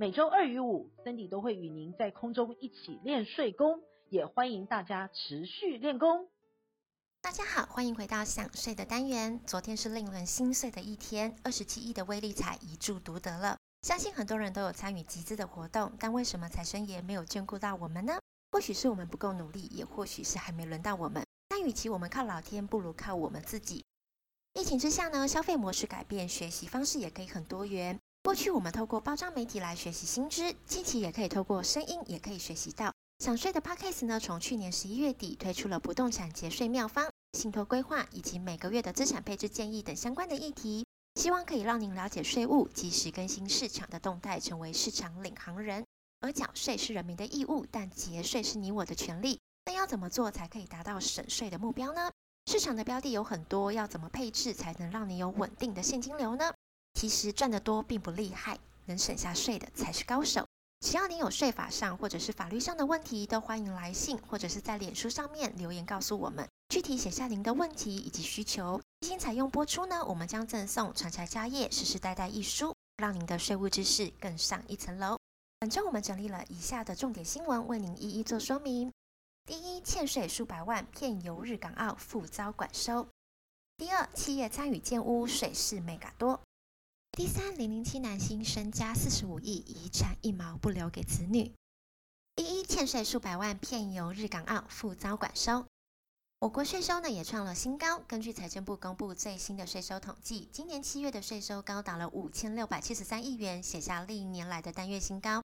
每周二与五，Cindy 都会与您在空中一起练睡功，也欢迎大家持续练功。大家好，欢迎回到想睡的单元。昨天是令人心碎的一天，二十七亿的威力彩一注独得了。相信很多人都有参与集资的活动，但为什么财神爷没有眷顾到我们呢？或许是我们不够努力，也或许是还没轮到我们。但与其我们靠老天，不如靠我们自己。疫情之下呢，消费模式改变，学习方式也可以很多元。过去我们透过包装媒体来学习新知，近期也可以透过声音也可以学习到。想税的 Podcast 呢，从去年十一月底推出了不动产节税妙方、信托规划以及每个月的资产配置建议等相关的议题，希望可以让您了解税务，及时更新市场的动态，成为市场领航人。而缴税是人民的义务，但节税是你我的权利。那要怎么做才可以达到省税的目标呢？市场的标的有很多，要怎么配置才能让你有稳定的现金流呢？其实赚得多并不厉害，能省下税的才是高手。只要你有税法上或者是法律上的问题，都欢迎来信或者是在脸书上面留言告诉我们，具体写下您的问题以及需求。一经采用播出呢，我们将赠送《传财家业世世代代》一书，让您的税务知识更上一层楼。本周我们整理了以下的重点新闻，为您一一做说明。第一，欠税数百万骗游日港澳，复遭管收。第二，企业参与建屋，税事 mega 多。第三，零零七男星身家四十五亿，遗产一毛不留给子女。第一，欠税数百万骗游日港澳，复遭管收。我国税收呢也创了新高。根据财政部公布最新的税收统计，今年七月的税收高达了五千六百七十三亿元，写下历年来的单月新高。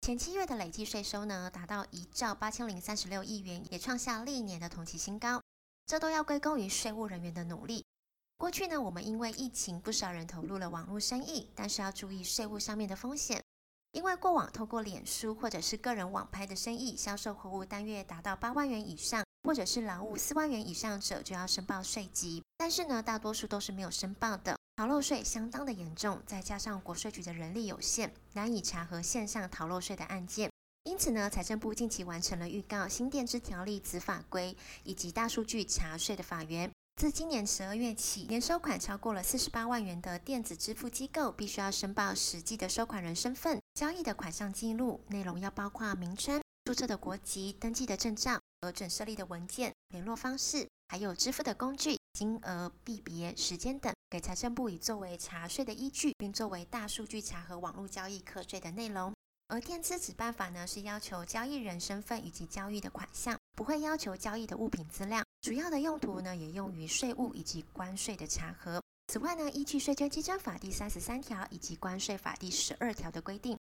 前七月的累计税收呢达到一兆八千零三十六亿元，也创下历年的同期新高。这都要归功于税务人员的努力。过去呢，我们因为疫情，不少人投入了网络生意，但是要注意税务上面的风险，因为过往透过脸书或者是个人网拍的生意，销售货物单月达到八万元以上，或者是劳务四万元以上者，就要申报税籍。但是呢，大多数都是没有申报的，逃漏税相当的严重，再加上国税局的人力有限，难以查核线上逃漏税的案件。因此呢，财政部近期完成了预告新电资条例子法规以及大数据查税的法源。自今年十二月起，年收款超过了四十八万元的电子支付机构，必须要申报实际的收款人身份、交易的款项记录，内容要包括名称、注册的国籍、登记的证照、核准设立的文件、联络方式，还有支付的工具、金额、币别、时间等，给财政部以作为查税的依据，并作为大数据查核网络交易课税的内容。而电资子办法呢，是要求交易人身份以及交易的款项，不会要求交易的物品资料。主要的用途呢，也用于税务以及关税的查核。此外呢，依据税捐稽征法第三十三条以及关税法第十二条的规定，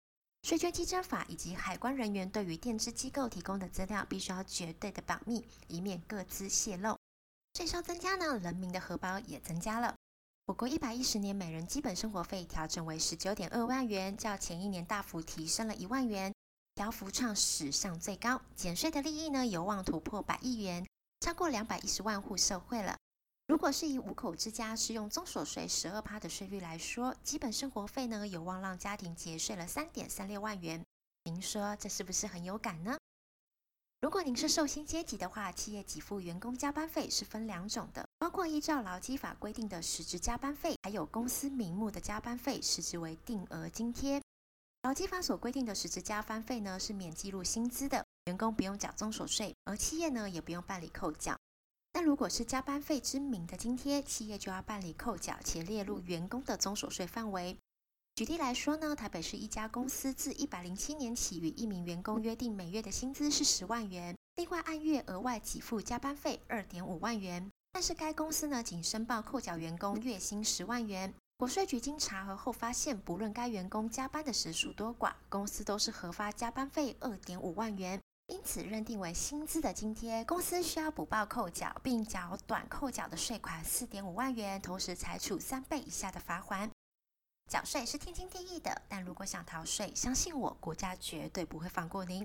税捐稽征法以及海关人员对于电资机构提供的资料，必须要绝对的保密，以免个资泄露。税收增加呢，人民的荷包也增加了。我国一百一十年每人基本生活费调整为十九点二万元，较前一年大幅提升了一万元，调幅创史上最高。减税的利益呢，有望突破百亿元。超过两百一十万户受惠了。如果是以五口之家适用综所税十二趴的税率来说，基本生活费呢，有望让家庭节税了三点三六万元。您说这是不是很有感呢？如果您是受薪阶级的话，企业给付员工加班费是分两种的，包括依照劳基法规定的实质加班费，还有公司名目的加班费，实质为定额津贴。劳基法所规定的实质加班费呢，是免计入薪资的。员工不用缴综所税，而企业呢也不用办理扣缴。那如果是加班费之名的津贴，企业就要办理扣缴，且列入员工的综所税范围。举例来说呢，台北市一家公司自一百零七年起与一名员工约定每月的薪资是十万元，另外按月额外给付加班费二点五万元。但是该公司呢仅申报扣缴员工月薪十万元。国税局经查核后发现，不论该员工加班的时数多寡，公司都是核发加班费二点五万元。因此认定为薪资的津贴，公司需要补报扣缴，并缴短扣缴的税款四点五万元，同时裁处三倍以下的罚锾。缴税是天经地义的，但如果想逃税，相信我，国家绝对不会放过您。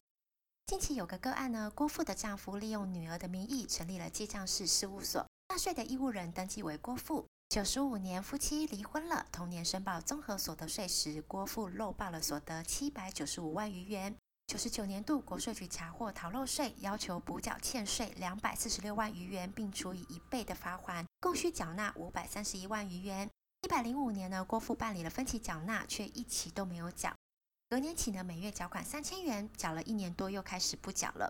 近期有个个案呢，郭父的丈夫利用女儿的名义成立了记账室事务所，纳税的义务人登记为郭父。九十五年夫妻离婚了，同年申报综合所得税时，郭父漏报了所得七百九十五万余元。九十九年度国税局查获逃漏税，要求补缴欠税两百四十六万余元，并处以一倍的罚款，共需缴纳五百三十一万余元。一百零五年呢，郭父办理了分期缴纳，却一期都没有缴。隔年起呢，每月缴款三千元，缴了一年多，又开始不缴了。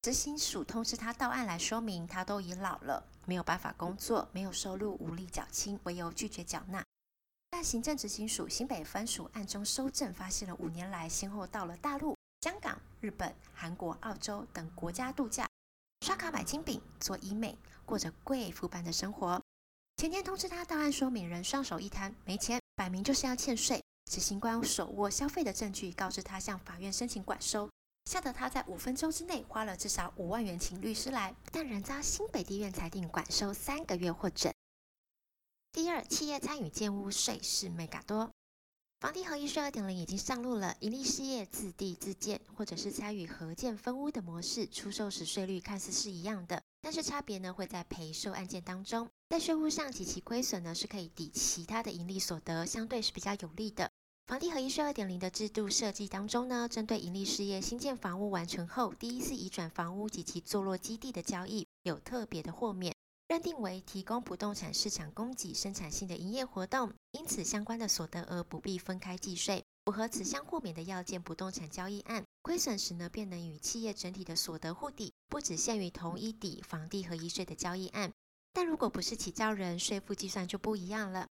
执行署通知他到案来说明，他都已老了，没有办法工作，没有收入，无力缴清，唯有拒绝缴纳。但行政执行署新北分署暗中搜证，发现了五年来先后到了大陆、香港、日本、韩国、澳洲等国家度假，刷卡买金饼、做医美，过着贵妇般的生活。前天通知他到案说明人双手一摊，没钱，摆明就是要欠税。执行官手握消费的证据，告知他向法院申请管收，吓得他在五分钟之内花了至少五万元请律师来，但仍遭新北地院裁定管收三个月获准。第二，企业参与建屋税是没嘎多，房地合一税二点零已经上路了，盈利事业自地自建或者是参与合建分屋的模式，出售时税率看似是一样的，但是差别呢会在赔售案件当中，在税务上及其亏损呢是可以抵其他的盈利所得，相对是比较有利的。房地合一税二点零的制度设计当中呢，针对营利事业新建房屋完成后，第一次移转房屋及其坐落基地的交易，有特别的豁免，认定为提供不动产市场供给生产性的营业活动，因此相关的所得额不必分开计税。符合此项豁免的要件，不动产交易案亏损时呢，便能与企业整体的所得互抵，不只限于同一抵房地合一税的交易案。但如果不是起造人，税负计算就不一样了。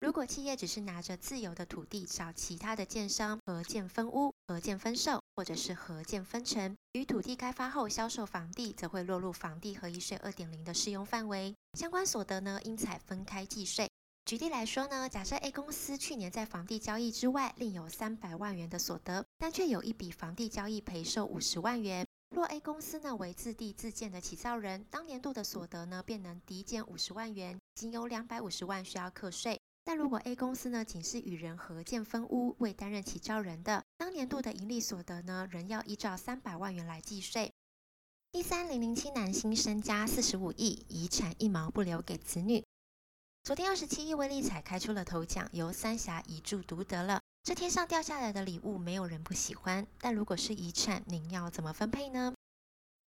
如果企业只是拿着自有的土地找其他的建商合建分屋、合建分售，或者是合建分成，于土地开发后销售房地，则会落入房地合一税二点零的适用范围。相关所得呢，应采分开计税。举例来说呢，假设 A 公司去年在房地交易之外另有三百万元的所得，但却有一笔房地交易赔售五十万元。若 A 公司呢为自地自建的起造人，当年度的所得呢便能抵减五十万元，仅有两百五十万需要课税。但如果 A 公司呢，仅是与人合建分屋，未担任起造人的，当年度的盈利所得呢，仍要依照三百万元来计税。第三，零零七男星身家四十五亿，遗产一毛不留给子女。昨天二十七亿威力彩开出了头奖，由三峡遗嘱独得了。这天上掉下来的礼物，没有人不喜欢。但如果是遗产，您要怎么分配呢？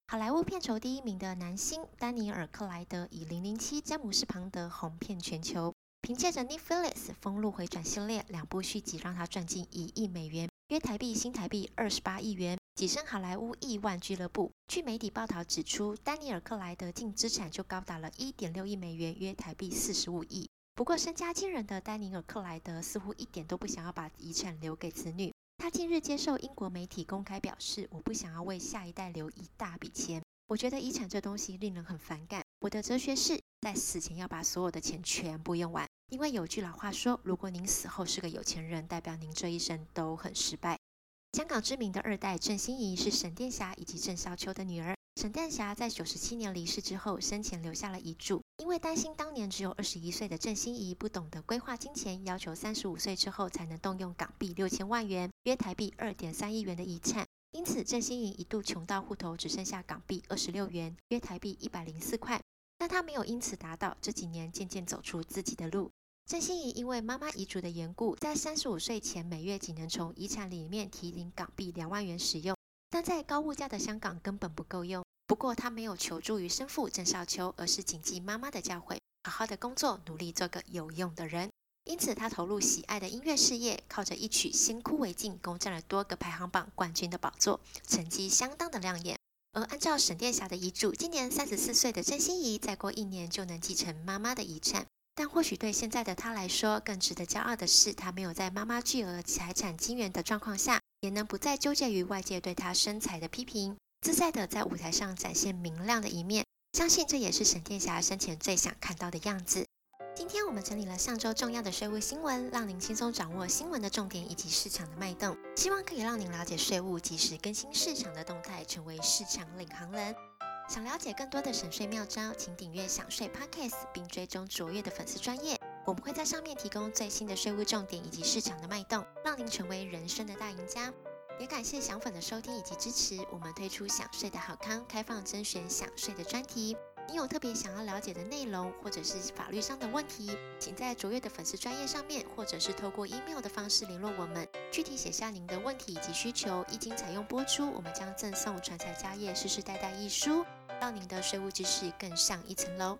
好莱坞片酬第一名的男星丹尼尔·克莱德，以零零七詹姆斯·庞德红遍全球。凭借着《Netflix》风路回转系列两部续集，让他赚进一亿美元，约台币新台币二十八亿元，跻身好莱坞亿万俱乐部。据媒体报道指出，丹尼尔·克莱德净资产就高达了一点六亿美元，约台币四十五亿。不过，身家惊人的丹尼尔·克莱德似乎一点都不想要把遗产留给子女。他近日接受英国媒体公开表示：“我不想要为下一代留一大笔钱。我觉得遗产这东西令人很反感。我的哲学是在死前要把所有的钱全部用完。”因为有句老话说，如果您死后是个有钱人，代表您这一生都很失败。香港知名的二代郑欣宜是沈殿霞以及郑少秋的女儿。沈殿霞在九十七年离世之后，生前留下了遗嘱，因为担心当年只有二十一岁的郑欣宜不懂得规划金钱，要求三十五岁之后才能动用港币六千万元（约台币二点三亿元）的遗产。因此，郑欣宜一度穷到户头只剩下港币二十六元（约台币一百零四块）。但她没有因此达到，这几年渐渐走出自己的路。郑欣宜因为妈妈遗嘱的缘故，在三十五岁前每月仅能从遗产里面提领港币两万元使用，但在高物价的香港根本不够用。不过她没有求助于生父郑少秋，而是谨记妈妈的教诲，好好的工作，努力做个有用的人。因此她投入喜爱的音乐事业，靠着一曲《先哭为敬》攻占了多个排行榜冠军的宝座，成绩相当的亮眼。而按照沈殿霞的遗嘱，今年三十四岁的郑欣宜再过一年就能继承妈妈的遗产。但或许对现在的她来说，更值得骄傲的是，她没有在妈妈巨额财产金援的状况下，也能不再纠结于外界对她身材的批评，自在的在舞台上展现明亮的一面。相信这也是沈殿霞生前最想看到的样子。今天我们整理了上周重要的税务新闻，让您轻松掌握新闻的重点以及市场的脉动，希望可以让您了解税务，及时更新市场的动态，成为市场领航人。想了解更多的省税妙招，请订阅“享税 Podcast” 并追踪卓越的粉丝专业。我们会在上面提供最新的税务重点以及市场的脉动，让您成为人生的大赢家。也感谢想粉的收听以及支持。我们推出想税的好康，开放甄选想税的专题。你有特别想要了解的内容，或者是法律上的问题，请在卓越的粉丝专页上面，或者是透过 email 的方式联络我们，具体写下您的问题以及需求。一经采用播出，我们将赠送传财家业世世代代一书，让您的税务知识更上一层楼。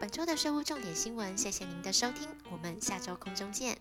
本周的税务重点新闻，谢谢您的收听，我们下周空中见。